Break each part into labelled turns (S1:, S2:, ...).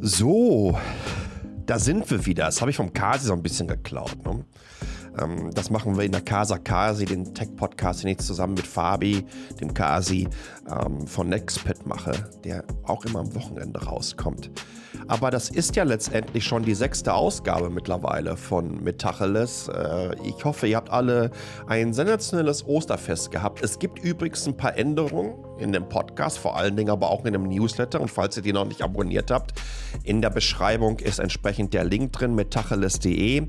S1: So, da sind wir wieder. Das habe ich vom Kasi so ein bisschen geklaut. Ne? Ähm, das machen wir in der Casa Kasi, den Tech-Podcast, den ich zusammen mit Fabi, dem Kasi ähm, von Nextpad mache, der auch immer am Wochenende rauskommt. Aber das ist ja letztendlich schon die sechste Ausgabe mittlerweile von Metacheles. Äh, ich hoffe, ihr habt alle ein sensationelles Osterfest gehabt. Es gibt übrigens ein paar Änderungen in dem Podcast, vor allen Dingen aber auch in dem Newsletter. Und falls ihr die noch nicht abonniert habt, in der Beschreibung ist entsprechend der Link drin, metacheles.de.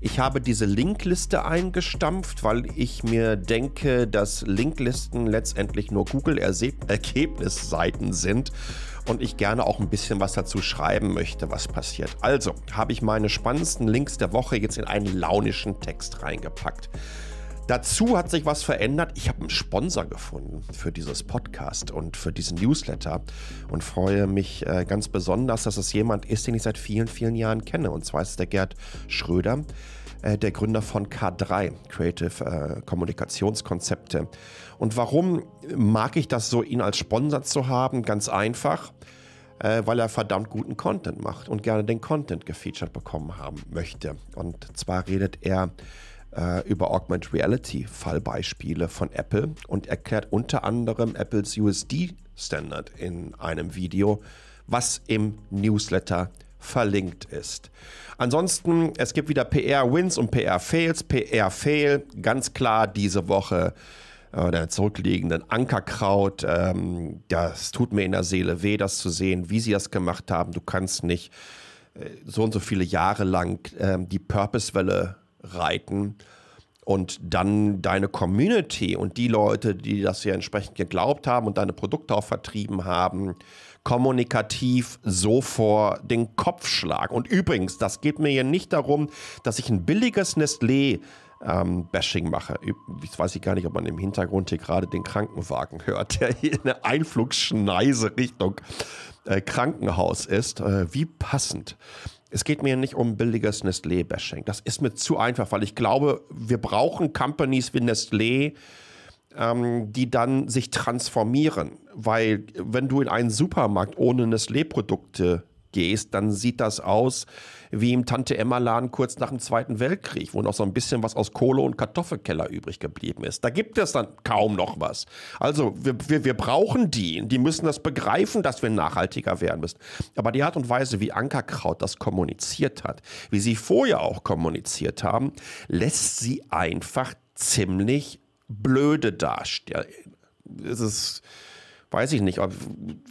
S1: Ich habe diese Linkliste eingestampft, weil ich mir denke, dass Linklisten letztendlich nur Google-Ergebnisseiten sind und ich gerne auch ein bisschen was dazu schreiben möchte, was passiert. Also habe ich meine spannendsten Links der Woche jetzt in einen launischen Text reingepackt. Dazu hat sich was verändert. Ich habe einen Sponsor gefunden für dieses Podcast und für diesen Newsletter und freue mich äh, ganz besonders, dass es jemand ist, den ich seit vielen, vielen Jahren kenne. Und zwar ist es der Gerd Schröder, äh, der Gründer von K3, Creative äh, Kommunikationskonzepte. Und warum mag ich das so, ihn als Sponsor zu haben? Ganz einfach äh, weil er verdammt guten Content macht und gerne den Content gefeatured bekommen haben möchte. Und zwar redet er äh, über Augmented Reality Fallbeispiele von Apple und erklärt unter anderem Apples USD Standard in einem Video, was im Newsletter verlinkt ist. Ansonsten, es gibt wieder PR-Wins und PR-Fails. PR-Fail, ganz klar diese Woche äh, der zurückliegenden Ankerkraut. Ähm, das tut mir in der Seele weh, das zu sehen, wie sie das gemacht haben. Du kannst nicht äh, so und so viele Jahre lang ähm, die Purpose-Welle reiten und dann deine Community und die Leute, die das ja entsprechend geglaubt haben und deine Produkte auch vertrieben haben, kommunikativ so vor den Kopf schlagen. Und übrigens, das geht mir hier nicht darum, dass ich ein billiges Nestlé ähm, Bashing mache. Jetzt weiß ich gar nicht, ob man im Hintergrund hier gerade den Krankenwagen hört, der hier eine Einflugschneise Richtung äh, Krankenhaus ist. Äh, wie passend. Es geht mir nicht um billiges Nestlé-Bashing. Das ist mir zu einfach, weil ich glaube, wir brauchen Companies wie Nestlé, ähm, die dann sich transformieren. Weil wenn du in einen Supermarkt ohne Nestlé-Produkte gehst, dann sieht das aus wie im Tante-Emma-Laden kurz nach dem Zweiten Weltkrieg, wo noch so ein bisschen was aus Kohle und Kartoffelkeller übrig geblieben ist. Da gibt es dann kaum noch was. Also wir, wir, wir brauchen die. Die müssen das begreifen, dass wir nachhaltiger werden müssen. Aber die Art und Weise, wie Ankerkraut das kommuniziert hat, wie sie vorher auch kommuniziert haben, lässt sie einfach ziemlich blöde darstellen. Es ist weiß ich nicht, ob,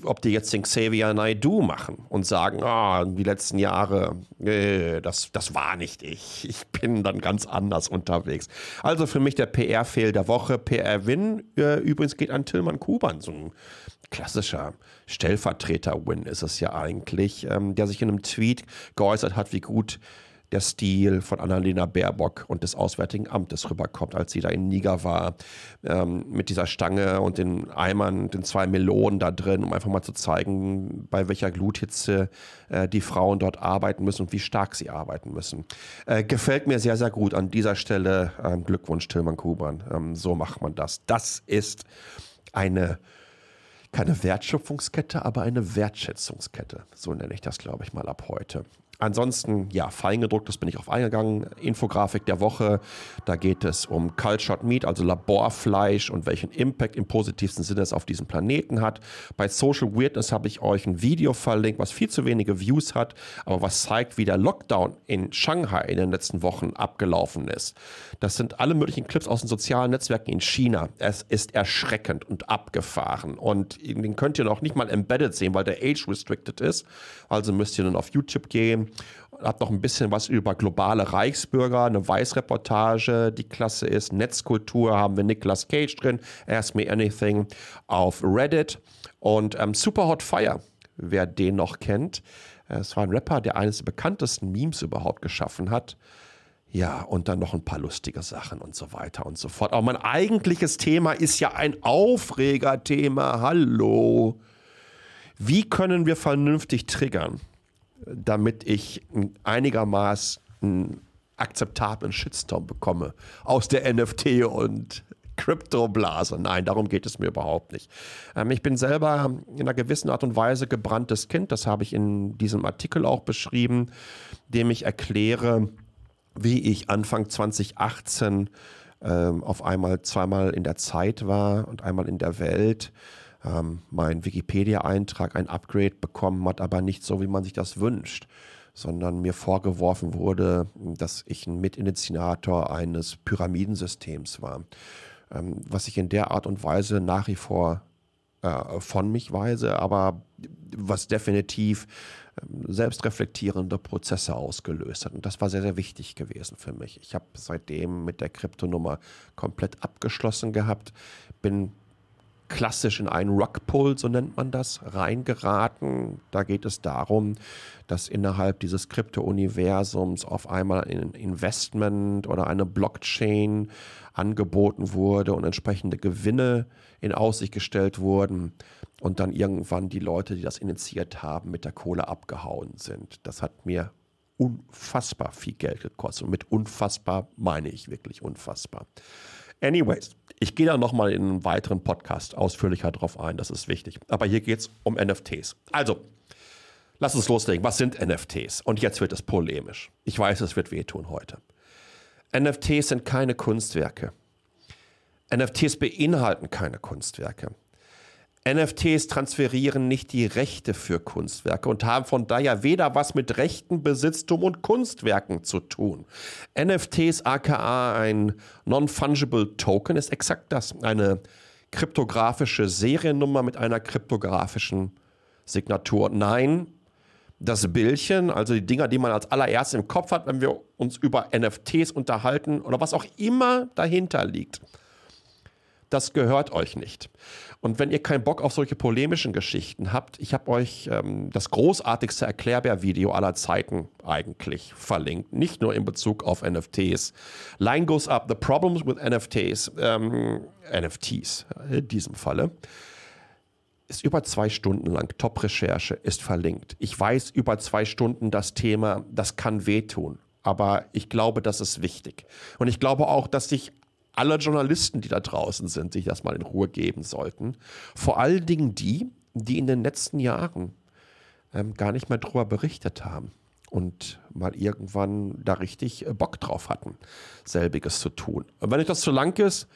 S1: ob die jetzt den Xavier Naidoo machen und sagen, ah, die letzten Jahre, äh, das, das war nicht ich. Ich bin dann ganz anders unterwegs. Also für mich der PR-Fehl der Woche. PR-Win äh, übrigens geht an Tillmann Kuban, so ein klassischer Stellvertreter-Win ist es ja eigentlich, ähm, der sich in einem Tweet geäußert hat, wie gut der Stil von Annalena Baerbock und des Auswärtigen Amtes rüberkommt, als sie da in Niger war, ähm, mit dieser Stange und den Eimern, den zwei Melonen da drin, um einfach mal zu zeigen, bei welcher Gluthitze äh, die Frauen dort arbeiten müssen und wie stark sie arbeiten müssen. Äh, gefällt mir sehr, sehr gut. An dieser Stelle ähm, Glückwunsch, Tillmann Kuban. Ähm, so macht man das. Das ist eine keine Wertschöpfungskette, aber eine Wertschätzungskette. So nenne ich das, glaube ich, mal ab heute. Ansonsten, ja, feingedrucktes bin ich auf eingegangen. Infografik der Woche, da geht es um Cultured Meat, also Laborfleisch und welchen Impact im positivsten Sinne es auf diesem Planeten hat. Bei Social Weirdness habe ich euch ein Video verlinkt, was viel zu wenige Views hat, aber was zeigt, wie der Lockdown in Shanghai in den letzten Wochen abgelaufen ist. Das sind alle möglichen Clips aus den sozialen Netzwerken in China. Es ist erschreckend und abgefahren und den könnt ihr noch nicht mal embedded sehen, weil der age restricted ist. Also müsst ihr dann auf YouTube gehen hat noch ein bisschen was über globale Reichsbürger, eine Weißreportage, die klasse ist. Netzkultur haben wir Nicolas Cage drin, Ask Me Anything auf Reddit und ähm, Super Hot Fire, wer den noch kennt. Es war ein Rapper, der eines der bekanntesten Memes überhaupt geschaffen hat. Ja, und dann noch ein paar lustige Sachen und so weiter und so fort. Aber mein eigentliches Thema ist ja ein Aufregerthema. Hallo. Wie können wir vernünftig triggern? Damit ich einigermaßen akzeptablen Shitstorm bekomme aus der NFT- und Kryptoblase. Nein, darum geht es mir überhaupt nicht. Ähm, ich bin selber in einer gewissen Art und Weise gebranntes Kind. Das habe ich in diesem Artikel auch beschrieben, dem ich erkläre, wie ich Anfang 2018 ähm, auf einmal zweimal in der Zeit war und einmal in der Welt. Ähm, mein Wikipedia-Eintrag ein Upgrade bekommen hat, aber nicht so, wie man sich das wünscht sondern mir vorgeworfen wurde, dass ich ein Mitinitiator eines Pyramidensystems war, ähm, was ich in der Art und Weise nach wie vor äh, von mich weise, aber was definitiv ähm, selbstreflektierende Prozesse ausgelöst hat. Und das war sehr, sehr wichtig gewesen für mich. Ich habe seitdem mit der Kryptonummer komplett abgeschlossen gehabt, bin klassisch in einen Rockpull, so nennt man das, reingeraten. Da geht es darum, dass innerhalb dieses Krypto-Universums auf einmal ein Investment oder eine Blockchain angeboten wurde und entsprechende Gewinne in Aussicht gestellt wurden und dann irgendwann die Leute, die das initiiert haben, mit der Kohle abgehauen sind. Das hat mir unfassbar viel Geld gekostet. Und mit unfassbar meine ich wirklich unfassbar. Anyways, ich gehe da nochmal in einem weiteren Podcast ausführlicher drauf ein, das ist wichtig. Aber hier geht es um NFTs. Also, lass uns loslegen. Was sind NFTs? Und jetzt wird es polemisch. Ich weiß, es wird wehtun heute. NFTs sind keine Kunstwerke. NFTs beinhalten keine Kunstwerke. NFTs transferieren nicht die Rechte für Kunstwerke und haben von daher weder was mit Rechten, Besitztum und Kunstwerken zu tun. NFTs aka ein Non-Fungible Token ist exakt das, eine kryptografische Seriennummer mit einer kryptografischen Signatur. Nein, das Bildchen, also die Dinger, die man als allererst im Kopf hat, wenn wir uns über NFTs unterhalten oder was auch immer dahinter liegt, das gehört euch nicht. Und wenn ihr keinen Bock auf solche polemischen Geschichten habt, ich habe euch ähm, das großartigste Erklärbär-Video aller Zeiten eigentlich verlinkt. Nicht nur in Bezug auf NFTs. Line goes up, the problems with NFTs, ähm, NFTs in diesem Falle. Ist über zwei Stunden lang. Top-Recherche ist verlinkt. Ich weiß über zwei Stunden das Thema, das kann wehtun. Aber ich glaube, das ist wichtig. Und ich glaube auch, dass sich alle Journalisten, die da draußen sind, sich das mal in Ruhe geben sollten. Vor allen Dingen die, die in den letzten Jahren ähm, gar nicht mehr darüber berichtet haben und mal irgendwann da richtig äh, Bock drauf hatten, selbiges zu tun. Und wenn euch das zu lang ist,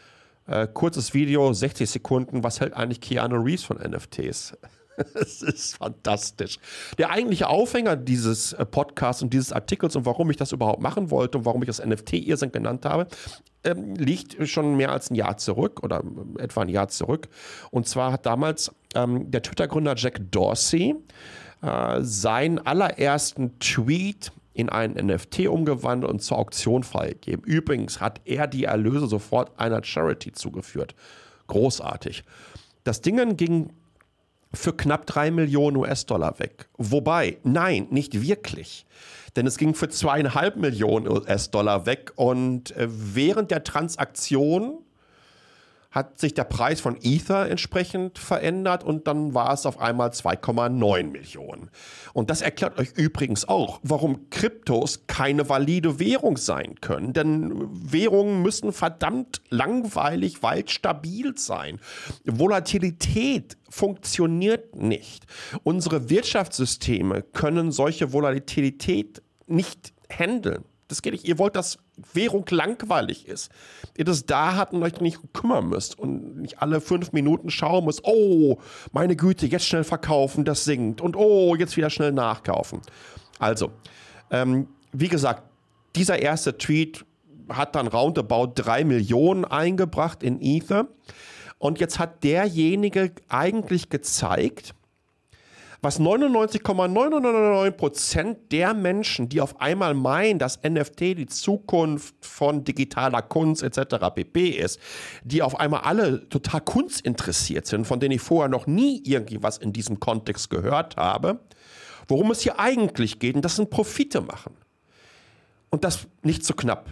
S1: äh, kurzes Video, 60 Sekunden, was hält eigentlich Keanu Reeves von NFTs? Es ist fantastisch. Der eigentliche Aufhänger dieses äh, Podcasts und dieses Artikels und warum ich das überhaupt machen wollte und warum ich das NFT-Irrsinn genannt habe, ähm, liegt schon mehr als ein Jahr zurück oder äh, etwa ein Jahr zurück. Und zwar hat damals ähm, der Twitter-Gründer Jack Dorsey äh, seinen allerersten Tweet in einen NFT umgewandelt und zur Auktion freigegeben. Übrigens hat er die Erlöse sofort einer Charity zugeführt. Großartig. Das Ding ging für knapp drei Millionen US-Dollar weg. Wobei, nein, nicht wirklich. Denn es ging für zweieinhalb Millionen US-Dollar weg und äh, während der Transaktion hat sich der Preis von Ether entsprechend verändert und dann war es auf einmal 2,9 Millionen. Und das erklärt euch übrigens auch, warum Kryptos keine valide Währung sein können. Denn Währungen müssen verdammt langweilig, weil stabil sein. Volatilität funktioniert nicht. Unsere Wirtschaftssysteme können solche Volatilität nicht handeln. Das geht nicht. Ihr wollt, dass Währung langweilig ist. Ihr das da habt und euch nicht kümmern müsst und nicht alle fünf Minuten schauen müsst, oh, meine Güte, jetzt schnell verkaufen, das sinkt und oh, jetzt wieder schnell nachkaufen. Also, ähm, wie gesagt, dieser erste Tweet hat dann roundabout drei Millionen eingebracht in Ether. Und jetzt hat derjenige eigentlich gezeigt, was 99,999% der Menschen, die auf einmal meinen, dass NFT die Zukunft von digitaler Kunst etc. pp. ist, die auf einmal alle total kunstinteressiert sind, von denen ich vorher noch nie irgendwie was in diesem Kontext gehört habe, worum es hier eigentlich geht, und das sind Profite machen. Und das nicht zu knapp.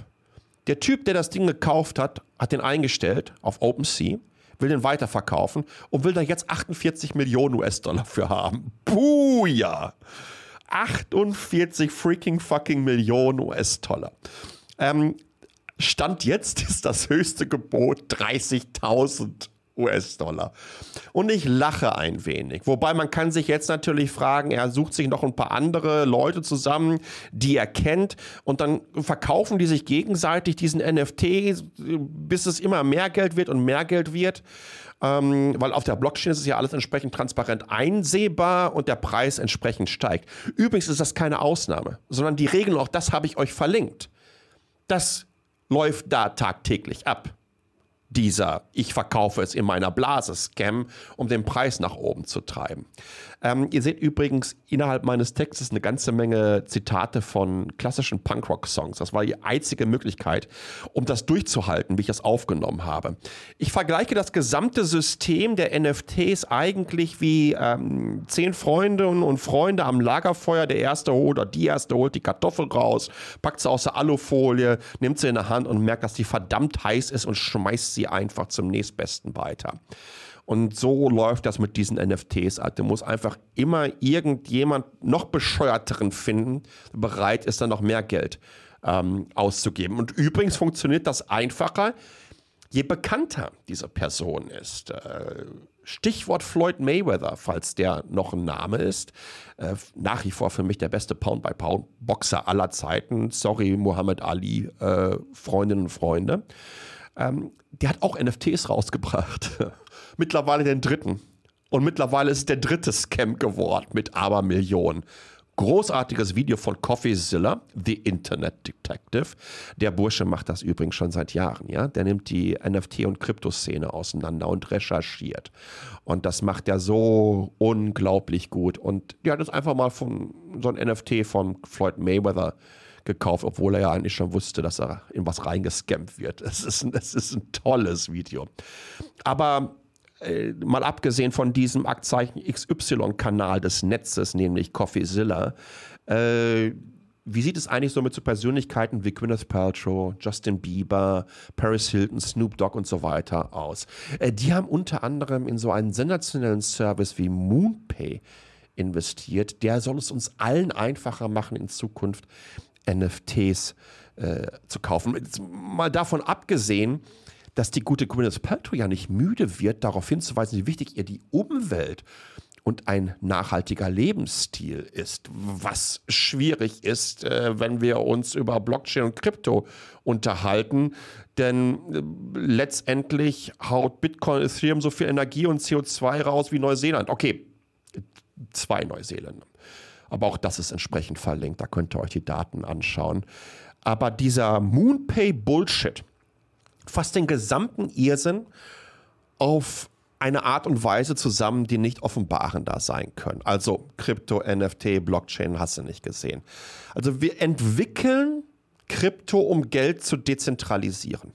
S1: Der Typ, der das Ding gekauft hat, hat den eingestellt auf OpenSea will den weiterverkaufen und will da jetzt 48 Millionen US-Dollar für haben. Buja! 48 freaking fucking Millionen US-Dollar. Ähm, Stand jetzt ist das höchste Gebot 30.000 US-Dollar. Und ich lache ein wenig. Wobei man kann sich jetzt natürlich fragen, er sucht sich noch ein paar andere Leute zusammen, die er kennt und dann verkaufen die sich gegenseitig diesen NFT, bis es immer mehr Geld wird und mehr Geld wird. Ähm, weil auf der Blockchain ist es ja alles entsprechend transparent einsehbar und der Preis entsprechend steigt. Übrigens ist das keine Ausnahme, sondern die Regeln, auch das habe ich euch verlinkt. Das läuft da tagtäglich ab dieser Ich verkaufe es in meiner Blase Scam, um den Preis nach oben zu treiben. Ähm, ihr seht übrigens innerhalb meines Textes eine ganze Menge Zitate von klassischen Punkrock-Songs. Das war die einzige Möglichkeit, um das durchzuhalten, wie ich das aufgenommen habe. Ich vergleiche das gesamte System der NFTs eigentlich wie ähm, zehn Freunde und Freunde am Lagerfeuer. Der erste holt oder die erste holt die Kartoffel raus, packt sie aus der Alufolie, nimmt sie in der Hand und merkt, dass sie verdammt heiß ist und schmeißt sie einfach zum nächstbesten weiter. Und so läuft das mit diesen NFTs. Du musst einfach immer irgendjemand noch bescheuerteren finden, bereit ist, dann noch mehr Geld ähm, auszugeben. Und übrigens funktioniert das einfacher, je bekannter diese Person ist. Äh, Stichwort Floyd Mayweather, falls der noch ein Name ist. Äh, nach wie vor für mich der beste Pound-by-Pound-Boxer aller Zeiten. Sorry, Muhammad Ali, äh, Freundinnen und Freunde. Ähm, der hat auch NFTs rausgebracht. mittlerweile den dritten. Und mittlerweile ist der dritte Scam geworden mit Abermillionen. Großartiges Video von CoffeeZilla, The Internet Detective. Der Bursche macht das übrigens schon seit Jahren, ja. Der nimmt die NFT- und Kryptoszene auseinander und recherchiert. Und das macht er so unglaublich gut. Und der hat jetzt einfach mal von so ein NFT von Floyd Mayweather gekauft, obwohl er ja eigentlich schon wusste, dass er in was reingescampt wird. Es ist, es ist ein tolles Video. Aber äh, mal abgesehen von diesem Aktzeichen XY-Kanal des Netzes, nämlich CoffeeZilla, äh, wie sieht es eigentlich so mit so Persönlichkeiten wie Gwyneth Paltrow, Justin Bieber, Paris Hilton, Snoop Dogg und so weiter aus? Äh, die haben unter anderem in so einen sensationellen Service wie MoonPay investiert. Der soll es uns allen einfacher machen, in Zukunft NFTs äh, zu kaufen. Mal davon abgesehen, dass die gute Gwyneth Paltrow ja nicht müde wird, darauf hinzuweisen, wie wichtig ihr die Umwelt und ein nachhaltiger Lebensstil ist, was schwierig ist, äh, wenn wir uns über Blockchain und Krypto unterhalten. Denn äh, letztendlich haut Bitcoin, Ethereum so viel Energie und CO2 raus wie Neuseeland. Okay, zwei Neuseeländer. Aber auch das ist entsprechend verlinkt, da könnt ihr euch die Daten anschauen. Aber dieser Moonpay-Bullshit, fasst den gesamten Irrsinn auf eine Art und Weise zusammen, die nicht offenbarender sein können. Also Krypto, NFT, Blockchain hast du nicht gesehen. Also wir entwickeln Krypto, um Geld zu dezentralisieren.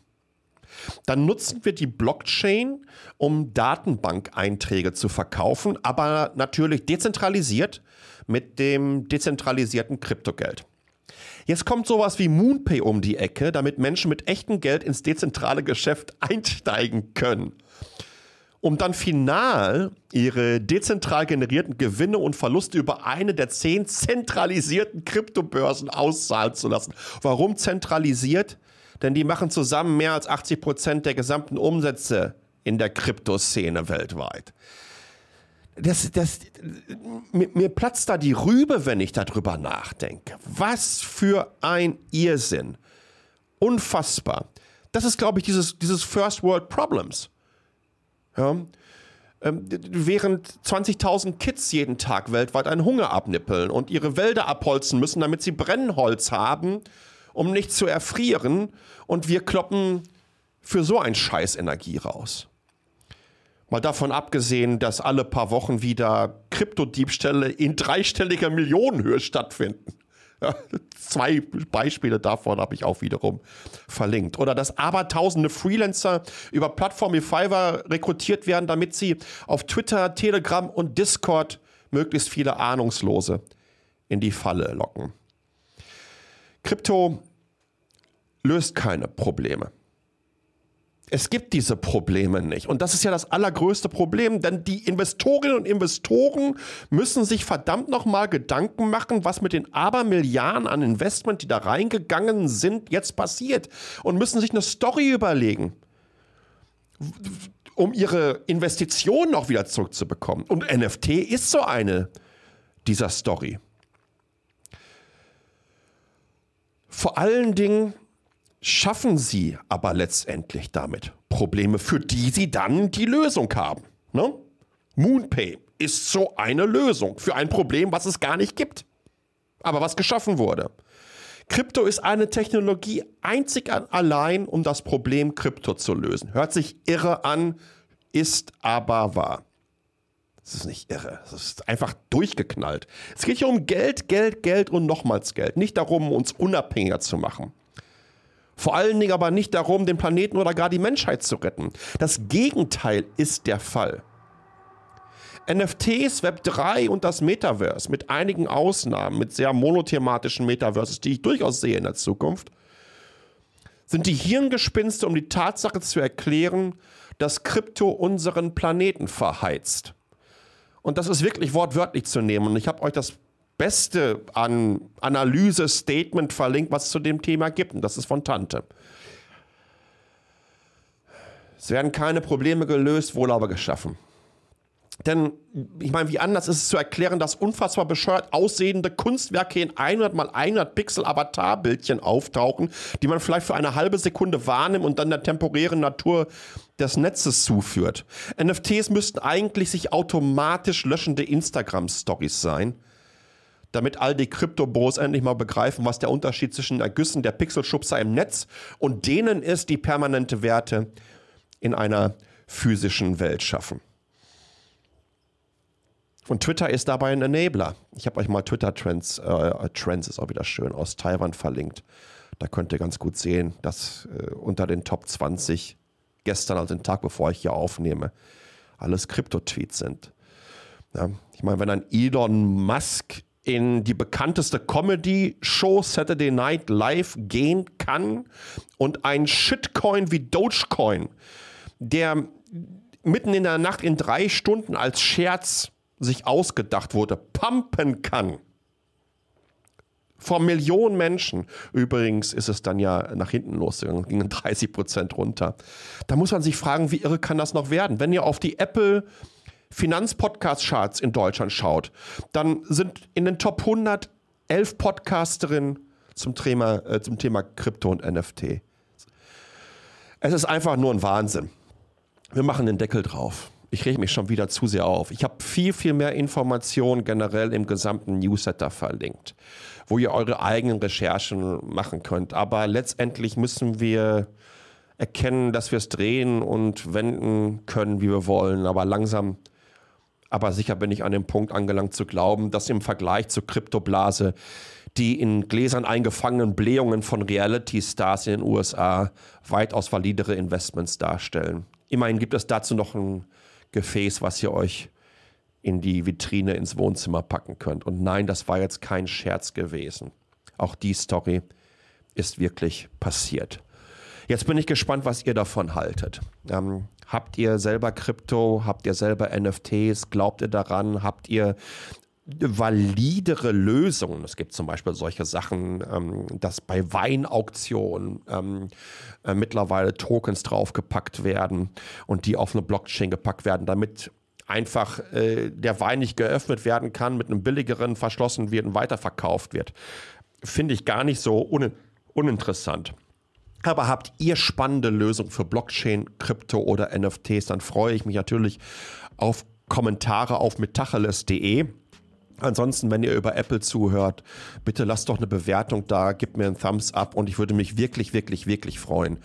S1: Dann nutzen wir die Blockchain, um Datenbankeinträge zu verkaufen, aber natürlich dezentralisiert mit dem dezentralisierten Kryptogeld. Jetzt kommt sowas wie Moonpay um die Ecke, damit Menschen mit echtem Geld ins dezentrale Geschäft einsteigen können. Um dann final ihre dezentral generierten Gewinne und Verluste über eine der zehn zentralisierten Kryptobörsen auszahlen zu lassen. Warum zentralisiert? Denn die machen zusammen mehr als 80 Prozent der gesamten Umsätze in der Kryptoszene weltweit das, das, mir, mir, platzt da die Rübe, wenn ich darüber nachdenke. Was für ein Irrsinn. Unfassbar. Das ist, glaube ich, dieses, dieses First World Problems. Ja? Ähm, während 20.000 Kids jeden Tag weltweit einen Hunger abnippeln und ihre Wälder abholzen müssen, damit sie Brennholz haben, um nicht zu erfrieren. Und wir kloppen für so ein Scheiß Energie raus. Mal davon abgesehen, dass alle paar Wochen wieder Kryptodiebstähle in dreistelliger Millionenhöhe stattfinden. Ja, zwei Beispiele davon habe ich auch wiederum verlinkt. Oder dass abertausende Freelancer über Plattformen wie Fiverr rekrutiert werden, damit sie auf Twitter, Telegram und Discord möglichst viele Ahnungslose in die Falle locken. Krypto löst keine Probleme. Es gibt diese Probleme nicht. Und das ist ja das allergrößte Problem, denn die Investorinnen und Investoren müssen sich verdammt nochmal Gedanken machen, was mit den Abermilliarden an Investment, die da reingegangen sind, jetzt passiert. Und müssen sich eine Story überlegen, um ihre Investitionen auch wieder zurückzubekommen. Und NFT ist so eine dieser Story. Vor allen Dingen schaffen sie aber letztendlich damit Probleme, für die sie dann die Lösung haben. Ne? Moonpay ist so eine Lösung für ein Problem, was es gar nicht gibt, aber was geschaffen wurde. Krypto ist eine Technologie einzig allein, um das Problem Krypto zu lösen. Hört sich irre an, ist aber wahr. Es ist nicht irre. Es ist einfach durchgeknallt. Es geht hier um Geld, Geld, Geld und nochmals Geld. Nicht darum, uns unabhängiger zu machen. Vor allen Dingen aber nicht darum, den Planeten oder gar die Menschheit zu retten. Das Gegenteil ist der Fall. NFTs, Web3 und das Metaverse, mit einigen Ausnahmen, mit sehr monothematischen Metaverses, die ich durchaus sehe in der Zukunft, sind die Hirngespinste, um die Tatsache zu erklären, dass Krypto unseren Planeten verheizt. Und das ist wirklich wortwörtlich zu nehmen. Und ich habe euch das Beste an Analyse-Statement verlinkt, was es zu dem Thema gibt. Und das ist von Tante. Es werden keine Probleme gelöst, wohl aber geschaffen. Denn ich meine, wie anders ist es zu erklären, dass unfassbar bescheuert aussehende Kunstwerke in 100 mal 100 Pixel Avatarbildchen auftauchen, die man vielleicht für eine halbe Sekunde wahrnimmt und dann der temporären Natur des Netzes zuführt. NFTs müssten eigentlich sich automatisch löschende Instagram-Stories sein damit all die Kryptobros endlich mal begreifen, was der Unterschied zwischen Ergüssen der Pixelschubser im Netz und denen ist, die permanente Werte in einer physischen Welt schaffen. Und Twitter ist dabei ein Enabler. Ich habe euch mal Twitter-Trends, äh, Trends ist auch wieder schön, aus Taiwan verlinkt. Da könnt ihr ganz gut sehen, dass äh, unter den Top 20 gestern, also den Tag bevor ich hier aufnehme, alles Krypto-Tweets sind. Ja, ich meine, wenn ein Elon Musk in die bekannteste Comedy-Show Saturday Night Live gehen kann und ein Shitcoin wie Dogecoin, der mitten in der Nacht in drei Stunden als Scherz sich ausgedacht wurde, pumpen kann. Vor Millionen Menschen. Übrigens ist es dann ja nach hinten losgegangen, gingen 30 Prozent runter. Da muss man sich fragen, wie irre kann das noch werden? Wenn ihr auf die Apple Finanzpodcast-Charts in Deutschland schaut, dann sind in den Top 100 elf Podcasterinnen zum Thema, äh, zum Thema Krypto und NFT. Es ist einfach nur ein Wahnsinn. Wir machen den Deckel drauf. Ich rege mich schon wieder zu sehr auf. Ich habe viel, viel mehr Informationen generell im gesamten Newsletter verlinkt, wo ihr eure eigenen Recherchen machen könnt. Aber letztendlich müssen wir erkennen, dass wir es drehen und wenden können, wie wir wollen. Aber langsam aber sicher bin ich an dem Punkt angelangt zu glauben, dass im Vergleich zur Kryptoblase die in Gläsern eingefangenen Blähungen von Reality-Stars in den USA weitaus validere Investments darstellen. Immerhin gibt es dazu noch ein Gefäß, was ihr euch in die Vitrine ins Wohnzimmer packen könnt. Und nein, das war jetzt kein Scherz gewesen. Auch die Story ist wirklich passiert. Jetzt bin ich gespannt, was ihr davon haltet. Ähm, habt ihr selber Krypto? Habt ihr selber NFTs? Glaubt ihr daran? Habt ihr validere Lösungen. Es gibt zum Beispiel solche Sachen, ähm, dass bei Weinauktionen ähm, äh, mittlerweile Tokens draufgepackt werden und die auf eine Blockchain gepackt werden, damit einfach äh, der Wein nicht geöffnet werden kann, mit einem billigeren verschlossen wird und weiterverkauft wird. Finde ich gar nicht so un uninteressant. Aber habt ihr spannende Lösungen für Blockchain, Krypto oder NFTs, dann freue ich mich natürlich auf Kommentare auf metacheles.de. Ansonsten, wenn ihr über Apple zuhört, bitte lasst doch eine Bewertung da, gebt mir einen Thumbs up und ich würde mich wirklich, wirklich, wirklich freuen,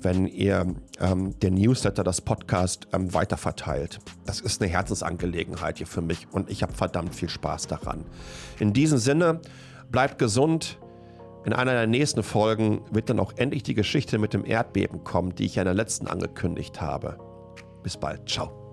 S1: wenn ihr ähm, den Newsletter, das Podcast ähm, weiterverteilt. Das ist eine Herzensangelegenheit hier für mich und ich habe verdammt viel Spaß daran. In diesem Sinne, bleibt gesund in einer der nächsten Folgen wird dann auch endlich die Geschichte mit dem Erdbeben kommen, die ich ja in der letzten angekündigt habe. Bis bald. Ciao.